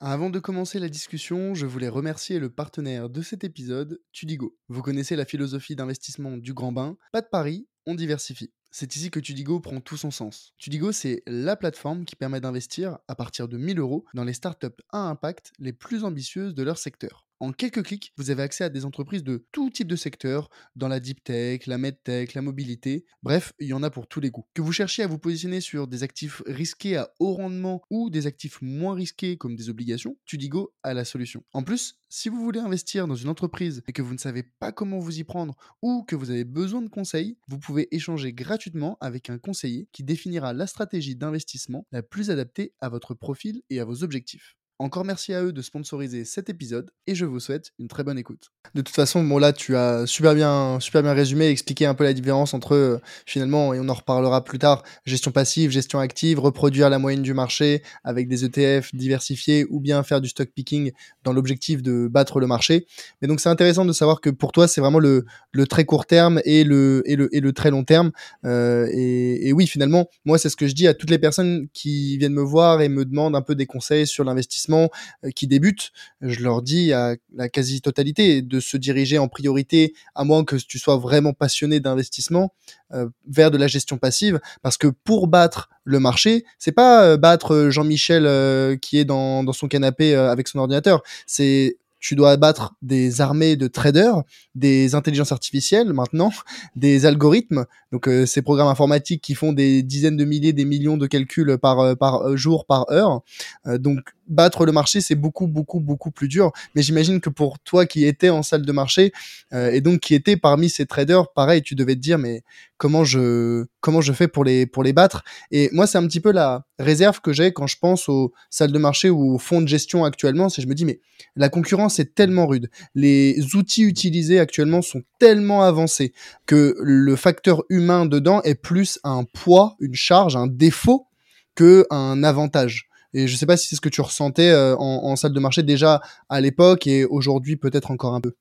Avant de commencer la discussion, je voulais remercier le partenaire de cet épisode, Tudigo. Vous connaissez la philosophie d'investissement du grand bain, pas de pari, on diversifie. C'est ici que Tudigo prend tout son sens. Tudigo, c'est la plateforme qui permet d'investir à partir de 1000 euros dans les startups à impact les plus ambitieuses de leur secteur. En quelques clics, vous avez accès à des entreprises de tout type de secteur, dans la deep tech, la medtech, la mobilité, bref, il y en a pour tous les goûts. Que vous cherchiez à vous positionner sur des actifs risqués à haut rendement ou des actifs moins risqués comme des obligations, Tudigo a la solution. En plus, si vous voulez investir dans une entreprise et que vous ne savez pas comment vous y prendre ou que vous avez besoin de conseils, vous pouvez échanger gratuitement avec un conseiller qui définira la stratégie d'investissement la plus adaptée à votre profil et à vos objectifs. Encore merci à eux de sponsoriser cet épisode et je vous souhaite une très bonne écoute. De toute façon, bon là tu as super bien, super bien résumé, expliqué un peu la différence entre euh, finalement, et on en reparlera plus tard, gestion passive, gestion active, reproduire la moyenne du marché avec des ETF diversifiés ou bien faire du stock picking dans l'objectif de battre le marché. Mais donc c'est intéressant de savoir que pour toi c'est vraiment le, très court terme et le, et le, et le très long terme. Euh, et oui, finalement, moi c'est ce que je dis à toutes les personnes qui viennent me voir et me demandent un peu des conseils sur l'investissement euh, qui débutent, je leur dis à la quasi-totalité de se diriger en priorité, à moins que tu sois vraiment passionné d'investissement, euh, vers de la gestion passive, parce que pour battre le marché, c'est pas euh, battre Jean-Michel qui est dans, son canapé avec son ordinateur, c'est tu dois abattre des armées de traders, des intelligences artificielles maintenant, des algorithmes, donc ces programmes informatiques qui font des dizaines de milliers, des millions de calculs par, jour, par heure. donc battre le marché, c'est beaucoup, beaucoup, beaucoup plus dur. Mais j'imagine que pour toi qui étais en salle de marché et donc qui était parmi ces traders, pareil, tu devais te dire mais comment je comment je fais pour les pour les battre? Et moi, c'est un petit peu la réserve que j'ai quand je pense aux salles de marché ou aux fonds de gestion actuellement, c'est je me dis mais la concurrence est tellement rude, les outils utilisés actuellement sont tellement avancés que le facteur humain dedans est plus un poids, une charge, un défaut que un avantage. Et je sais pas si c'est ce que tu ressentais euh, en, salle de marché déjà à l'époque et aujourd'hui peut-être encore un peu.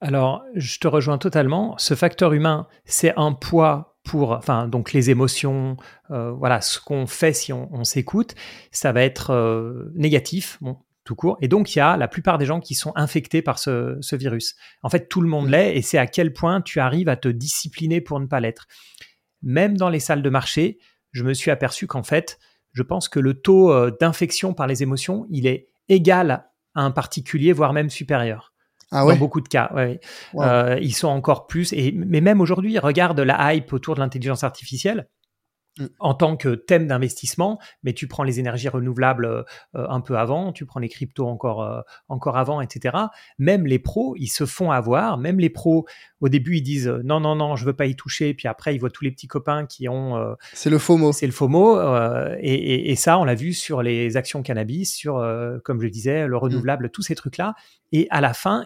Alors, je te rejoins totalement. Ce facteur humain, c'est un poids pour, enfin, donc les émotions, euh, voilà, ce qu'on fait si on, s'écoute, ça va être euh, négatif, bon, tout court. Et donc, il y a la plupart des gens qui sont infectés par ce, ce virus. En fait, tout le monde mmh. l'est, et c'est à quel point tu arrives à te discipliner pour ne pas l'être. Même dans les salles de marché, je me suis aperçu qu'en fait, je pense que le taux euh, d'infection par les émotions, il est égal à un particulier, voire même supérieur. Ah dans beaucoup de cas, euh, ils sont encore plus. Et, mais même aujourd'hui, regarde la hype autour de l'intelligence artificielle. En tant que thème d'investissement, mais tu prends les énergies renouvelables euh, un peu avant, tu prends les cryptos encore, euh, encore avant, etc. Même les pros, ils se font avoir. Même les pros, au début, ils disent euh, non, non, non, je veux pas y toucher. Puis après, ils voient tous les petits copains qui ont. c'est le FOMO. C'est le FOMO. Et, et, ça, on l'a vu sur les actions cannabis, sur, comme je disais, le mm. renouvelable, tous ces trucs-là. Et à la fin,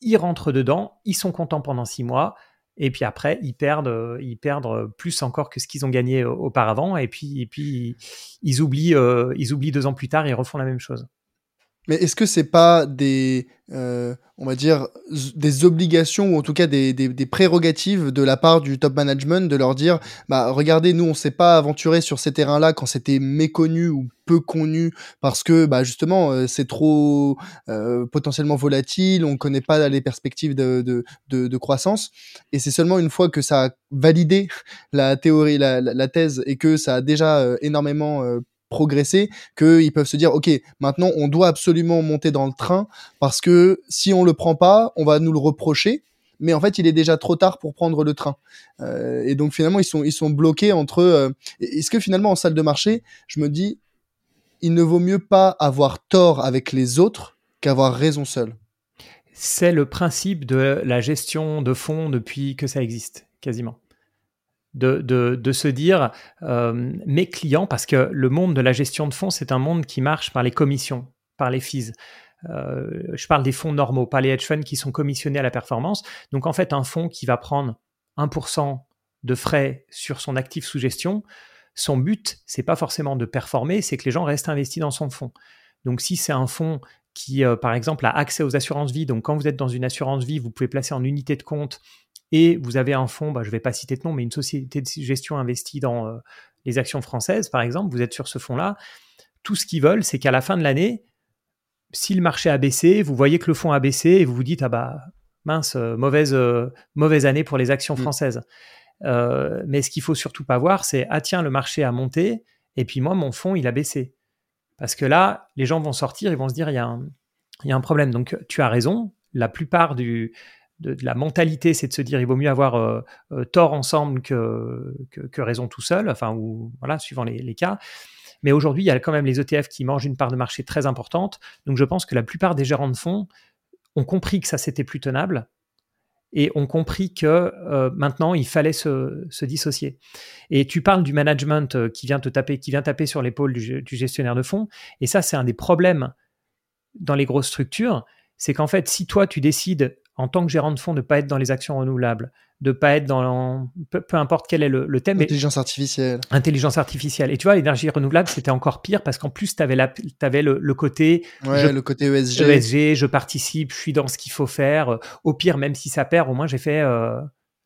ils rentrent dedans, ils sont contents pendant six mois et puis après ils perdent euh, ils perdent plus encore que ce qu'ils ont gagné euh, auparavant. Et puis et puis ils oublient euh, ils oublient deux ans plus tard et refont la même chose mais est-ce que c'est pas des euh, on va dire, des obligations ou en tout cas des, des, des, prérogatives de la part du top management de leur dire, bah regardez, nous on s'est pas aventuré sur ces terrains-là quand c'était méconnu ou peu connu parce que bah justement euh, c'est trop euh, potentiellement volatile, on connaît pas les perspectives de, de, de, de croissance. Et c'est seulement une fois que ça a validé la théorie, la, la, la thèse et que ça a déjà euh, énormément progresser qu'ils peuvent se dire ok maintenant on doit absolument monter dans le train parce que si on le prend pas on va nous le reprocher. Mais en fait il est déjà trop tard pour prendre le train. Euh, et donc finalement ils sont ils sont bloqués entre euh, est-ce que finalement en salle de marché je me dis il ne vaut mieux pas avoir tort avec les autres qu'avoir raison seul? C'est le principe de la gestion de fonds depuis que ça existe quasiment de, se dire euh, mes clients, parce que le monde de la gestion de fonds, c'est un monde qui marche par les commissions, par les fees. Euh, je parle des fonds normaux, pas les hedge funds qui sont commissionnés à la performance. Donc en fait, un fonds qui va prendre 1% de frais sur son actif sous gestion, son but, c'est pas forcément de performer, c'est que les gens restent investis dans son fonds. Donc si c'est un fonds qui, euh, par exemple, a accès aux assurances vie, donc quand vous êtes dans une assurance vie, vous pouvez placer en unité de compte et vous avez un fonds, bah, je ne vais pas citer de nom, mais une société de gestion investie dans euh, les actions françaises, par exemple, vous êtes sur ce fonds-là, tout ce qu'ils veulent, c'est qu'à la fin de l'année, si le marché a baissé, vous voyez que le fonds a baissé et vous vous dites ah bah mince mauvaise mauvaise année pour les actions mmh. françaises. mais ce qu'il faut surtout pas voir, c'est ah tiens le marché a monté et puis moi mon fonds il a baissé. Parce que là, les gens vont sortir, ils vont se dire il y a un, il y a un problème. Donc tu as raison, la plupart du, de, la mentalité, c'est de se dire il vaut mieux avoir euh, euh, tort ensemble que, que, raison tout seul, enfin, ou voilà, suivant les, cas. Mais aujourd'hui, il y a quand même les ETF qui mangent une part de marché très importante. Donc je pense que la plupart des gérants de fonds ont compris que ça, c'était plus tenable et ont compris que euh, maintenant il fallait se, se, dissocier. Et tu parles du management qui vient te taper, qui vient taper sur l'épaule du, du, gestionnaire de fonds, et ça c'est un des problèmes dans les grosses structures, c'est qu'en fait si toi tu décides en tant que gérant de fonds, de ne pas être dans les actions renouvelables, de pas être dans peu, importe quel est le, thème. Intelligence artificielle. Intelligence artificielle. Et tu vois, l'énergie renouvelable, c'était encore pire parce qu'en plus, tu avais, avais le, le, côté. Ouais, le côté ESG. ESG, je participe, je suis dans ce qu'il faut faire. Au pire, même si ça perd, au moins j'ai fait euh,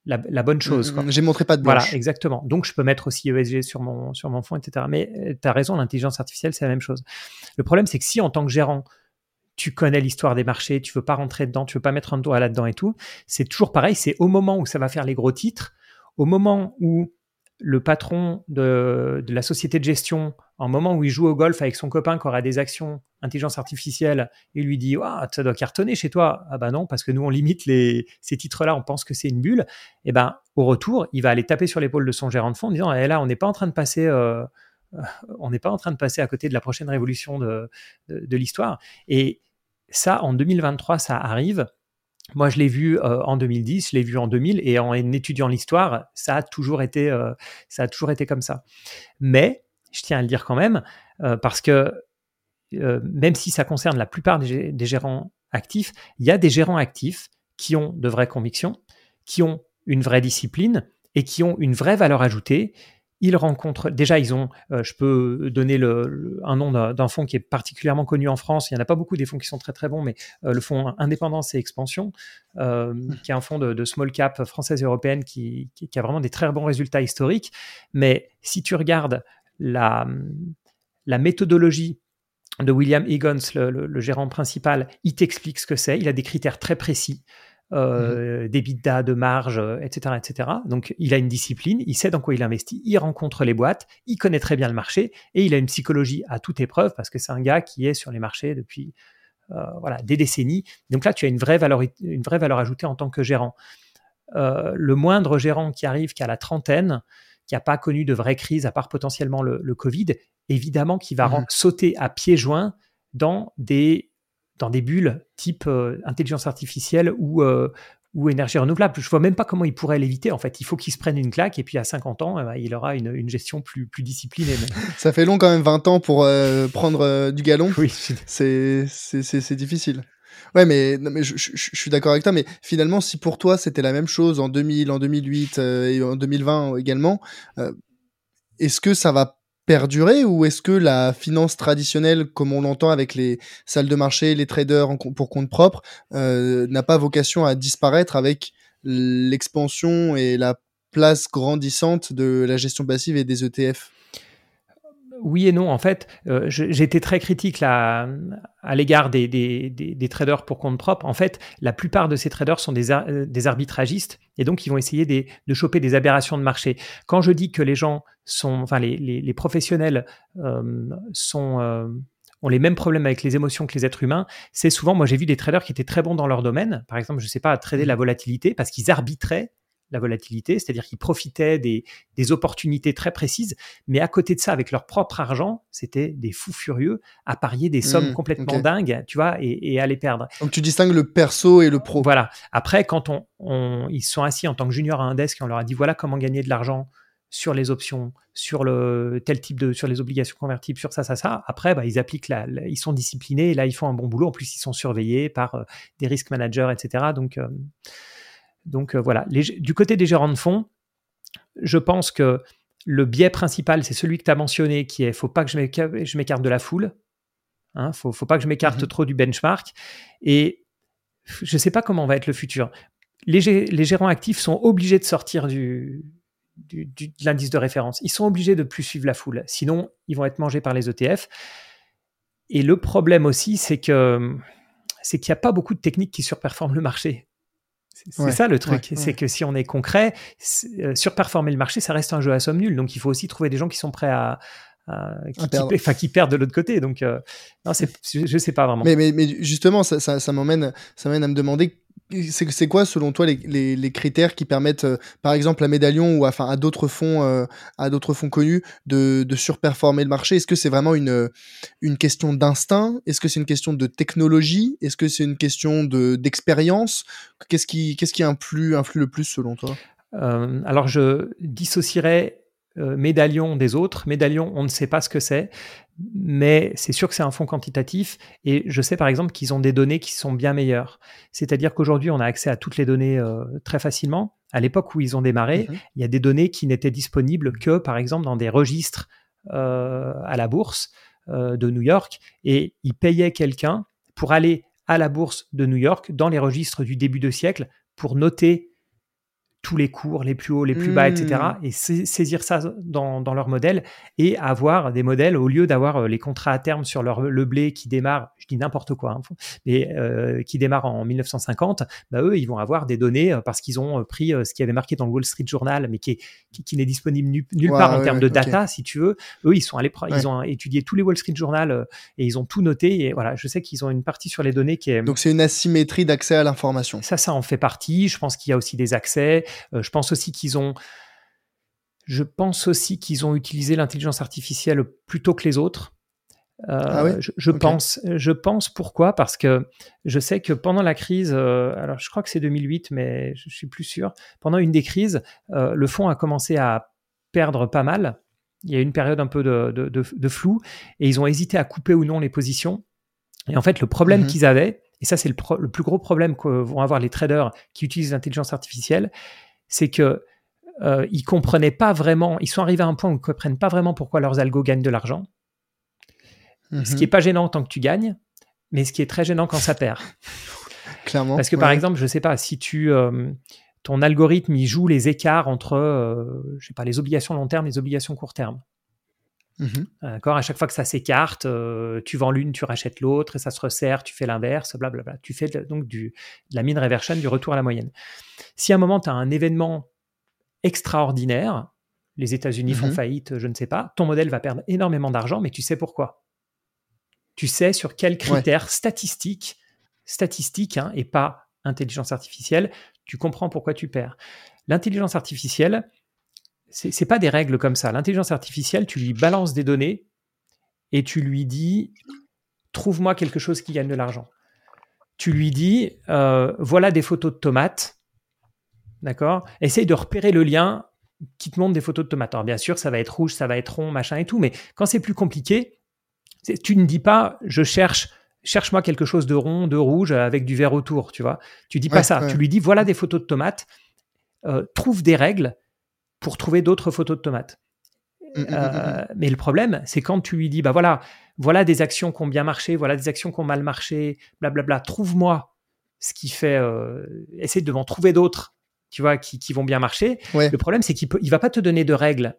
la, bonne chose. J'ai montré pas de blanche. Voilà, exactement. Donc, je peux mettre aussi ESG sur mon, sur mon fonds, etc. Mais euh, tu as raison, l'intelligence artificielle, c'est la même chose. Le problème, c'est que si en tant que gérant, tu connais l'histoire des marchés, tu veux pas rentrer dedans, tu veux pas mettre un doigt là-dedans et tout. C'est toujours pareil, c'est au moment où ça va faire les gros titres, au moment où le patron de, la société de gestion, en moment où il joue au golf avec son copain qui aura des actions intelligence artificielle, il lui dit ah, ça doit cartonner chez toi. Ah bah non, parce que nous on limite les, ces titres-là, on pense que c'est une bulle. Et eh ben au retour, il va aller taper sur l'épaule de son gérant de fonds en disant eh là, on n'est pas en train de passer. Euh, on n'est pas en train de passer à côté de la prochaine révolution de, de, de l'histoire. Et ça, en 2023, ça arrive. Moi, je l'ai vu euh, en 2010, je l'ai vu en 2000, et en étudiant l'histoire, ça a toujours été, euh, ça a toujours été comme ça. Mais je tiens à le dire quand même, euh, parce que même si ça concerne la plupart des, des, gérants actifs, il y a des gérants actifs qui ont de vraies convictions, qui ont une vraie discipline et qui ont une vraie valeur ajoutée ils rencontrent, déjà, ils ont, euh, je peux donner le, un nom d'un fonds qui est particulièrement connu en France. Il n'y en a pas beaucoup des fonds qui sont très très bons, mais euh, le fonds Indépendance et Expansion, euh, mmh. qui est un fonds de, small cap française et européenne qui, qui, a vraiment des très bons résultats historiques. Mais si tu regardes la, la méthodologie de William Higgins, le, le gérant principal, il t'explique ce que c'est. Il a des critères très précis. Mmh euh, d'EBITDA, de marge, etc., etc. Donc, il a une discipline, il sait dans quoi il investit, il rencontre les boîtes, il connaît très bien le marché et il a une psychologie à toute épreuve parce que c'est un gars qui est sur les marchés depuis euh, voilà, des décennies. Donc là, tu as une vraie valeur, une vraie valeur ajoutée en tant que gérant. Euh, le moindre gérant qui arrive, qui a la trentaine, qui n'a pas connu de vraie crise, à part potentiellement le, Covid, évidemment qui va mmh sauter à pieds joints dans des dans des bulles type euh, intelligence artificielle ou, euh, ou énergie renouvelable. Je vois même pas comment il pourrait l'éviter. En fait, il faut qu'il se prenne une claque et puis à 50 ans, ben, il aura une, gestion plus, plus disciplinée. Ça fait long quand même 20 ans pour euh, prendre du galon. Oui. C'est difficile. Ouais, mais, mais je, suis d'accord avec toi, mais finalement, si pour toi c'était la même chose en 2000, en 2008 et en 2020 également, est-ce que ça va perdurer ou est-ce que la finance traditionnelle, comme on l'entend avec les salles de marché, les traders pour compte propre, euh, n'a pas vocation à disparaître avec l'expansion et la place grandissante de la gestion passive et des ETF oui et non. En fait, euh, été très critique là, à l'égard des, des, traders pour compte propre. En fait, la plupart de ces traders sont des, euh, arbitragistes et donc ils vont essayer de choper des aberrations de marché. Quand je dis que les gens sont, enfin les, les, professionnels euh, sont ont les mêmes problèmes avec les émotions que les êtres humains, c'est souvent, moi j'ai vu des traders qui étaient très bons dans leur domaine, par exemple, je ne sais pas, à trader la volatilité parce qu'ils arbitraient la volatilité, c'est-à-dire qu'ils profitaient des, opportunités très précises, mais à côté de ça, avec leur propre argent, c'était des fous furieux à parier des sommes mmh, complètement dingues, tu vois, et, à les perdre. Donc tu distingues le perso et le pro. Voilà. Après, quand on, ils sont assis en tant que junior à un desk et on leur a dit voilà comment gagner de l'argent sur les options, sur le tel type de, sur les obligations convertibles, sur ça, ça, ça. Après, bah, ils appliquent la, ils sont disciplinés et là ils font un bon boulot. En plus, ils sont surveillés par euh, des risk managers, etc. Donc euh, donc euh, voilà, du côté des gérants de fonds, je pense que le biais principal, c'est celui que tu as mentionné, qui est faut pas que je m'écarte de la foule. Il hein, faut, faut pas que je m'écarte mmh trop du benchmark. Et je ne sais pas comment va être le futur. Les, gérants actifs sont obligés de sortir du, de l'indice de référence. Ils sont obligés de plus suivre la foule. Sinon, ils vont être mangés par les ETF. et le problème aussi, c'est que c'est qu'il n'y a pas beaucoup de techniques qui surperforment le marché. C'est ça le truc, c'est que si on est concret, euh, surperformer le marché, ça reste un jeu à somme nulle. Donc il faut aussi trouver des gens qui sont prêts à, qui, qui, perdent de l'autre côté. Donc, euh, non, je ne sais pas vraiment. Mais, mais, mais justement, ça, ça, ça m'emmène à me demander c'est quoi selon toi les, critères qui permettent, euh, par exemple, à Médaillon ou à d'autres fonds, euh, à d'autres fonds connus de, surperformer le marché? Est-ce que c'est vraiment une, une question d'instinct? Est-ce que c'est une question de technologie? Est-ce que c'est une question d'expérience? Qu'est-ce qui, influe le plus selon toi? Alors, je dissocierais euh, médaillon des autres. Médaillon, on ne sait pas ce que c'est, mais c'est sûr que c'est un fonds quantitatif et je sais par exemple qu'ils ont des données qui sont bien meilleures. C'est-à-dire qu'aujourd'hui, on a accès à toutes les données euh, très facilement. À l'époque où ils ont démarré, mhm. il y a des données qui n'étaient disponibles que par exemple dans des registres euh, à la bourse de New York et ils payaient quelqu'un pour aller à la bourse de New York dans les registres du début de siècle pour noter tous les cours, les plus hauts, les plus bas, etc. Mmh. Et saisir ça dans, leur modèle et avoir des modèles au lieu d'avoir euh, les contrats à terme sur leur, le blé qui démarre, je dis n'importe quoi, hein, mais euh, qui démarre en 1950, bah eux, ils vont avoir des données euh, parce qu'ils ont pris ce qui avait marqué dans le Wall Street Journal, mais qui, qui, n'est disponible nulle part en termes de data, si tu veux. Eux, ils sont allés, ils ont étudié tous les Wall Street Journal et ils ont tout noté. Et voilà, je sais qu'ils ont une partie sur les données qui est. Donc c'est une asymétrie d'accès à l'information. Ça, ça en fait partie. Je pense qu'il y a aussi des accès. Euh, je pense aussi qu'ils ont, je pense aussi qu'ils ont utilisé l'intelligence artificielle plutôt que les autres. Euh, ah je, pense, je pense pourquoi? Parce que je sais que pendant la crise, euh, alors je crois que c'est 2008, mais je suis plus sûr. Pendant une des crises, le fonds a commencé à perdre pas mal. Il y a eu une période un peu de, flou et ils ont hésité à couper ou non les positions. Et en fait, le problème mhm. qu'ils avaient, et ça c'est le, le, plus gros problème que vont avoir les traders qui utilisent l'intelligence artificielle, c'est que euh, ils comprenaient pas vraiment, ils sont arrivés à un point où ils ne comprennent pas vraiment pourquoi leurs algos gagnent de l'argent. Ce qui est mhm. pas gênant tant que tu gagnes, mais ce qui est très gênant quand ça perd. Clairement. Parce que par exemple, je sais pas, si tu euh, ton algorithme il joue les écarts entre, euh, je sais pas, les obligations long terme et les obligations court terme. D'accord À chaque fois que ça s'écarte, euh, tu vends l'une, tu rachètes l'autre, et ça se resserre, tu fais l'inverse, blablabla. Tu fais donc du, de la mine reversion, du retour à la moyenne. Si à un moment, tu as un événement extraordinaire, les États-Unis font mhm. faillite, je ne sais pas, ton modèle va perdre énormément d'argent, mais tu sais pourquoi. Tu sais sur quels critères statistiques, statistiques hein, et pas intelligence artificielle, tu comprends pourquoi tu perds. L'intelligence artificielle, c'est pas des règles comme ça. L'intelligence artificielle, tu lui balances des données et tu lui dis trouve-moi quelque chose qui gagne de l'argent. Tu lui dis euh, voilà des photos de tomates, d'accord? Essaye de repérer le lien qui te montre des photos de tomates. Alors bien sûr, ça va être rouge, ça va être rond, machin et tout, mais quand c'est plus compliqué, tu ne dis pas je cherche cherche-moi quelque chose de rond, de rouge avec du vert autour, tu vois? Tu dis pas ça. Tu lui dis voilà des photos de tomates, euh, trouve des règles pour trouver d'autres photos de tomates. Mmh, mmh, mmh, euh, mais le problème, c'est quand tu lui dis, bah voilà, voilà des actions qui ont bien marché, voilà des actions qui ont mal marché, blablabla, trouve-moi ce qui fait, euh, essaie de m'en trouver d'autres, tu vois, qui, qui, vont bien marcher. Le problème, c'est qu'il ne va pas te donner de règles.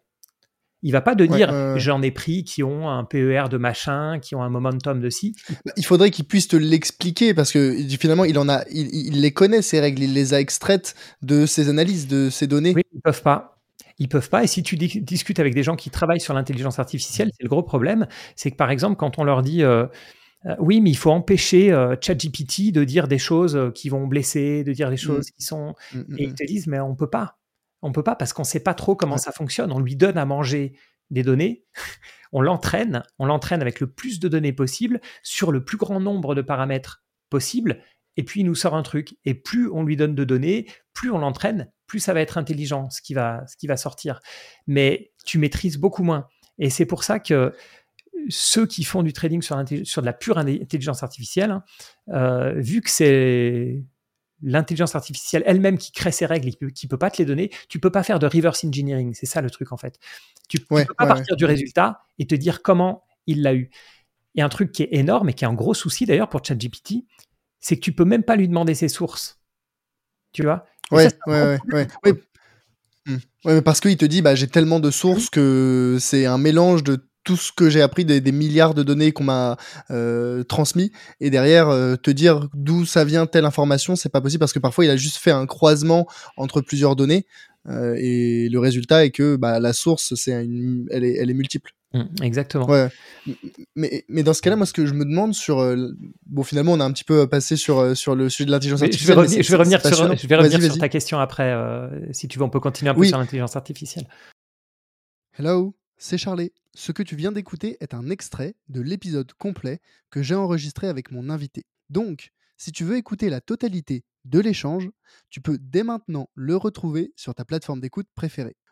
Il va pas te dire, j'en ai pris qui ont un PER de machin, qui ont un momentum de ci. Bah, il faudrait qu'il puisse te l'expliquer parce que finalement, il en a, il, il, les connaît ces règles, il les a extraites de ses analyses, de ses données. Oui, ils peuvent pas ils peuvent pas. Et si tu discutes avec des gens qui travaillent sur l'intelligence artificielle, c'est le gros problème. C'est que par exemple, quand on leur dit euh, euh, oui, mais il faut empêcher euh, ChatGPT de dire des choses qui vont blesser, de dire des mmh. choses qui sont. Mmh, mmh, et ils te disent mais on peut pas. On peut pas parce qu'on sait pas trop comment ça fonctionne. On lui donne à manger des données, on l'entraîne, on l'entraîne avec le plus de données possible sur le plus grand nombre de paramètres possible et puis il nous sort un truc. Et plus on lui donne de données, plus on l'entraîne, plus ça va être intelligent ce qui va, ce qui va sortir. Mais tu maîtrises beaucoup moins. Et c'est pour ça que ceux qui font du trading sur, sur de la pure intelligence artificielle, hein, euh, vu que c'est l'intelligence artificielle elle-même qui crée ses règles et qui ne peut pas te les donner, tu peux pas faire de reverse engineering. C'est ça le truc en fait. Tu ne peux pas partir du résultat et te dire comment il l'a eu. Et un truc qui est énorme et qui est un gros souci d'ailleurs pour ChatGPT, c'est que tu peux même pas lui demander ses sources. Tu vois? Ouais, ouais, ouais, ouais, mmh. ouais. mais parce qu'il te dit, bah, j'ai tellement de sources que c'est un mélange de tout ce que j'ai appris des, des, milliards de données qu'on m'a euh, transmis et derrière euh, te dire d'où ça vient telle information c'est pas possible parce que parfois il a juste fait un croisement entre plusieurs données euh, et le résultat est que bah, la source c'est une, elle est, elle est multiple exactement. Ouais. Mais, mais dans ce cas-là, moi, ce que je me demande sur. euh, bon, finalement, on a un petit peu passé sur, euh, sur le sujet de l'intelligence je artificielle. vais revenir, je vais revenir sur, passionnant. je vais revenir Vas-y, sur vas-y. ta question après. euh, si tu veux, on peut continuer un peu Oui. sur l'intelligence artificielle. Hello, c'est Charlie. Ce que tu viens d'écouter est un extrait de l'épisode complet que j'ai enregistré avec mon invité. Donc, si tu veux écouter la totalité de l'échange, tu peux dès maintenant le retrouver sur ta plateforme d'écoute préférée.